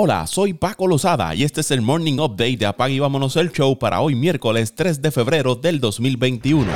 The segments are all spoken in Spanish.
Hola, soy Paco Lozada y este es el Morning Update de Apague y Vámonos el Show para hoy miércoles 3 de febrero del 2021.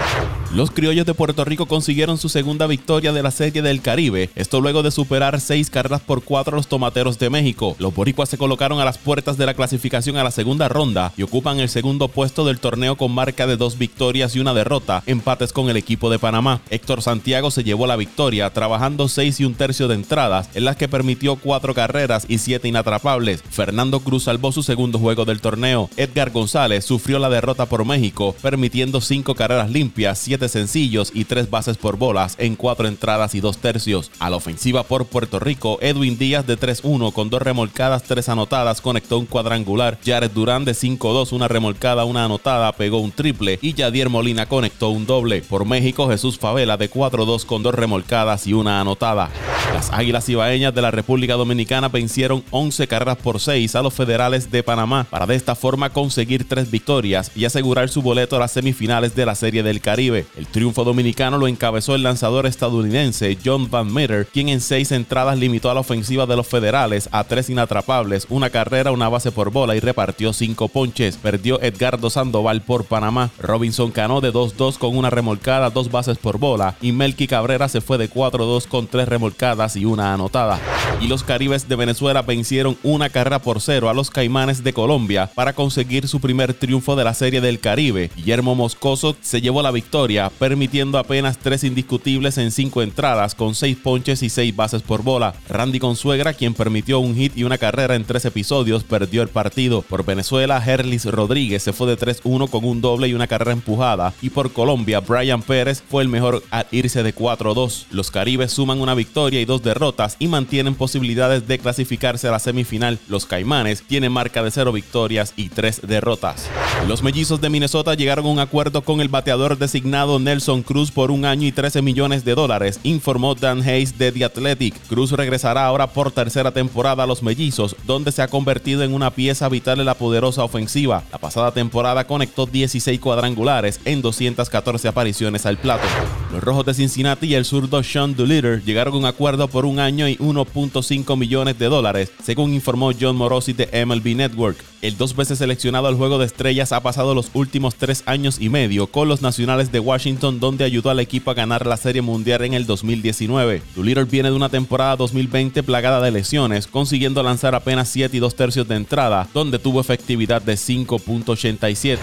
Los criollos de Puerto Rico consiguieron su segunda victoria de la Serie del Caribe, esto luego de superar seis carreras por cuatro a los tomateros de México. Los boricuas se colocaron a las puertas de la clasificación a la segunda ronda y ocupan el segundo puesto del torneo con marca de dos victorias y una derrota, empates con el equipo de Panamá. Héctor Santiago se llevó la victoria, trabajando seis y un tercio de entradas, en las que permitió cuatro carreras y siete inatrapables. Fernando Cruz salvó su segundo juego del torneo. Edgar González sufrió la derrota por México, permitiendo cinco carreras limpias, siete sencillos y tres bases por bolas en cuatro entradas y dos tercios. A la ofensiva por Puerto Rico, Edwin Díaz de 3-1 con dos remolcadas, tres anotadas, conectó un cuadrangular. Jared Durán de 5-2, una remolcada, una anotada, pegó un triple y Yadier Molina conectó un doble. Por México, Jesús Favela de 4-2 con dos remolcadas y una anotada. Las Águilas Ibaeñas de la República Dominicana vencieron 11 carreras por 6 a los federales de Panamá para de esta forma conseguir tres victorias y asegurar su boleto a las semifinales de la Serie del Caribe. El triunfo dominicano lo encabezó el lanzador estadounidense John Van Meter, quien en seis entradas limitó a la ofensiva de los federales a tres inatrapables, una carrera, una base por bola y repartió cinco ponches. Perdió Edgardo Sandoval por Panamá. Robinson Cano de 2-2 con una remolcada, dos bases por bola y Melky Cabrera se fue de 4-2 con tres remolcadas y una anotada. Y los Caribes de Venezuela vencieron una carrera por cero a los Caimanes de Colombia para conseguir su primer triunfo de la Serie del Caribe. Guillermo Moscoso se llevó la victoria permitiendo apenas tres indiscutibles en cinco entradas con seis ponches y seis bases por bola. Randy Consuegra, quien permitió un hit y una carrera en tres episodios, perdió el partido. Por Venezuela, Herlis Rodríguez se fue de 3-1 con un doble y una carrera empujada. Y por Colombia, Brian Pérez fue el mejor al irse de 4-2. Los Caribes suman una victoria y dos derrotas y mantienen posibilidades de clasificarse a la semifinal. Los Caimanes tienen marca de cero victorias y tres derrotas. Los mellizos de Minnesota llegaron a un acuerdo con el bateador designado Nelson Cruz por un año y 13 millones de dólares, informó Dan Hayes de The Athletic. Cruz regresará ahora por tercera temporada a los Mellizos, donde se ha convertido en una pieza vital en la poderosa ofensiva. La pasada temporada conectó 16 cuadrangulares en 214 apariciones al plato. Los Rojos de Cincinnati y el zurdo Sean Doolittle llegaron a un acuerdo por un año y 1.5 millones de dólares, según informó John Morosi de MLB Network. El dos veces seleccionado al Juego de Estrellas ha pasado los últimos tres años y medio con los Nacionales de Washington, donde ayudó al equipo a ganar la Serie Mundial en el 2019. Doolittle viene de una temporada 2020 plagada de lesiones, consiguiendo lanzar apenas 7 y 2 tercios de entrada, donde tuvo efectividad de 5.87.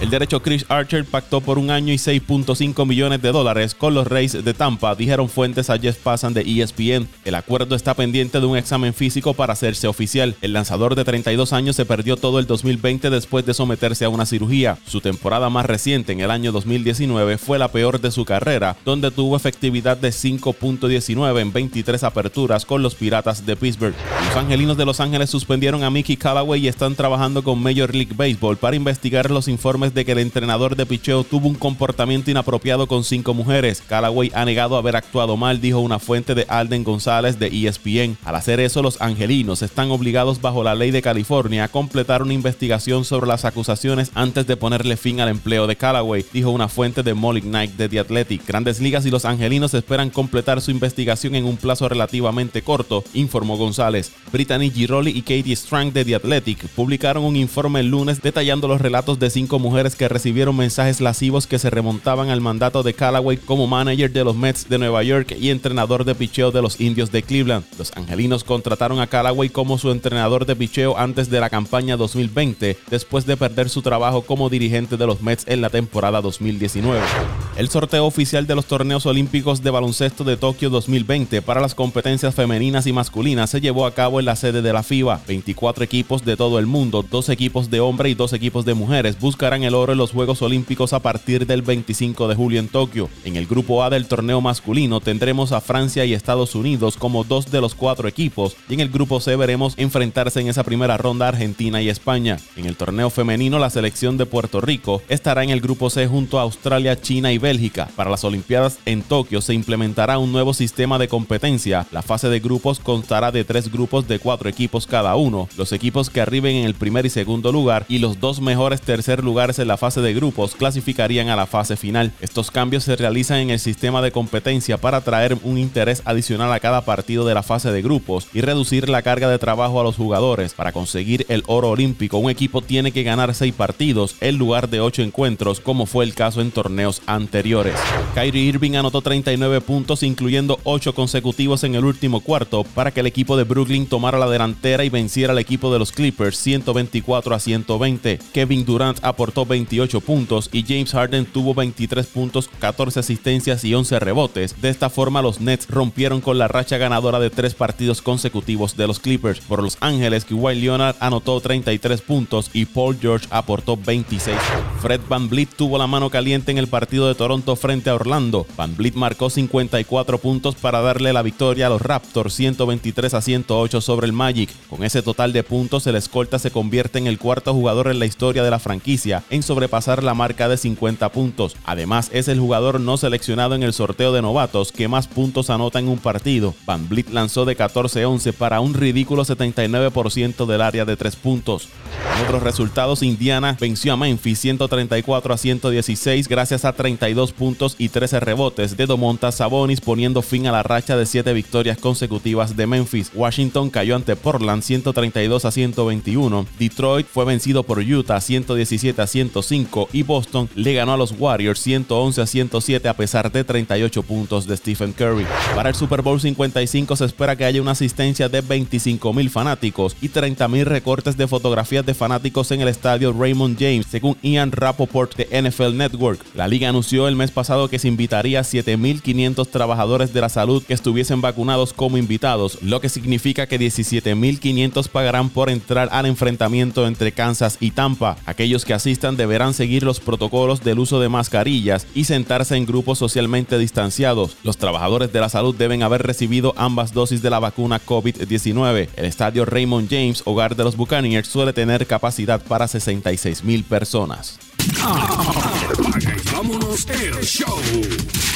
El derecho Chris Archer pactó por un año y 6.5 millones de dólares con los Rays de Tampa, dijeron fuentes a Jeff Passan de ESPN. El acuerdo está pendiente de un examen físico para hacerse oficial. El lanzador de 32 años se perdió todo el 2020 después de someterse a una cirugía. Su temporada más reciente, en el año 2019, fue la peor de su carrera, donde tuvo efectividad de 5.19 en 23 aperturas con los Piratas de Pittsburgh. Los Angelinos de Los Ángeles suspendieron a Mickey Callaway y están trabajando con Major League Baseball para investigar los informes de que el entrenador de picheo tuvo un comportamiento inapropiado con cinco mujeres. Callaway ha negado haber actuado mal, dijo una fuente de Alden González de ESPN. Al hacer eso, los angelinos están obligados bajo la ley de California a completar una investigación sobre las acusaciones antes de ponerle fin al empleo de Callaway, dijo una fuente de Molly Knight de The Athletic. Grandes Ligas y los Angelinos esperan completar su investigación en un plazo relativamente corto, informó González. Brittany Giroli y Katie Strang de The Athletic publicaron un informe el lunes detallando los relatos de cinco mujeres que recibieron mensajes lascivos que se remontaban al mandato de Callaway como manager de los Mets de Nueva York y entrenador de picheo de los Indios de Cleveland. Los Angelinos contrataron a Callaway como su entrenador de picheo antes de la campaña 2020, después de perder su trabajo como dirigente de los Mets en la temporada 2019. El sorteo oficial de los torneos olímpicos de baloncesto de Tokio 2020 para las competencias femeninas y masculinas se llevó a cabo en la sede de la FIBA. 24 equipos de todo el mundo, dos equipos de hombres y dos equipos de mujeres buscarán el oro en los Juegos Olímpicos a partir del 25 de julio en Tokio. En el grupo A del torneo masculino tendremos a Francia y Estados Unidos como dos de los cuatro equipos y en el grupo C veremos enfrentarse en esa primera ronda Argentina y España. En el torneo femenino, la selección de Puerto Rico estará en el grupo C junto a Australia, China y Bélgica. Para las Olimpiadas en Tokio se implementará un nuevo sistema de competencia. La fase de grupos constará de tres grupos de cuatro equipos cada uno, los equipos que arriben en el primer y segundo lugar y los dos mejores tercer lugares en la fase de grupos clasificarían a la fase final. Estos cambios se realizan en el sistema de competencia para traer un interés adicional a cada partido de la fase de grupos y reducir la carga de trabajo a los jugadores. Para conseguir el oro olímpico, un equipo tiene que ganar seis partidos en lugar de ocho encuentros, como fue el caso en torneos anteriores. Kyrie Irving anotó 39 puntos, incluyendo 8 consecutivos en el último cuarto, para que el equipo de Brooklyn tomara la delantera y venciera al equipo de los Clippers 124 a 120. Kevin Durant aportó 28 puntos y James Harden tuvo 23 puntos, 14 asistencias y 11 rebotes. De esta forma, los Nets rompieron con la racha ganadora de tres partidos consecutivos de los Clippers. Por Los Ángeles, Kawhi Leonard anotó 33 puntos y Paul George aportó 26. Fred Van Vliet tuvo la mano caliente en el partido de Toronto frente a Orlando. Van Vliet marcó 54 puntos para darle la victoria a los Raptors 123 a 108 sobre el Magic. Con ese total de puntos, el escolta se convierte en el cuarto jugador en la historia de la franquicia en sobrepasar la marca de 50 puntos. Además, es el jugador no seleccionado en el sorteo de novatos que más puntos anota en un partido. Van Vliet lanzó de 14-11 para un ridículo 79% del área de 3 puntos. En otros resultados, Indiana venció a Memphis 134 a 116 gracias a 32 puntos y 13 rebotes de Domontas Sabonis poniendo fin a la racha de 7 victorias consecutivas de Memphis. Washington cayó ante Portland 132 a 121. Detroit fue vencido por Utah 117 a 105 y Boston le ganó a los Warriors 111 a 107 a pesar de 38 puntos de Stephen Curry. Para el Super Bowl 55 se espera que haya una asistencia de 25 mil fanáticos y 30 mil recortes de fotografías de fanáticos en el estadio Raymond James, según Ian Rappaport de NFL Network. La liga anunció el mes pasado que se invitaría a 7.500 trabajadores de la salud que estuviesen vacunados como invitados, lo que significa que 17.500 pagarán por entrar al enfrentamiento entre Kansas y Tampa. Aquellos que asistan deberán seguir los protocolos del uso de mascarillas y sentarse en grupos socialmente distanciados. Los trabajadores de la salud deben haber recibido ambas dosis de la vacuna COVID-19. El estadio Raymond James, hogar de los Buccaneers, suele tener capacidad para 66 mil personas. vámonos el show.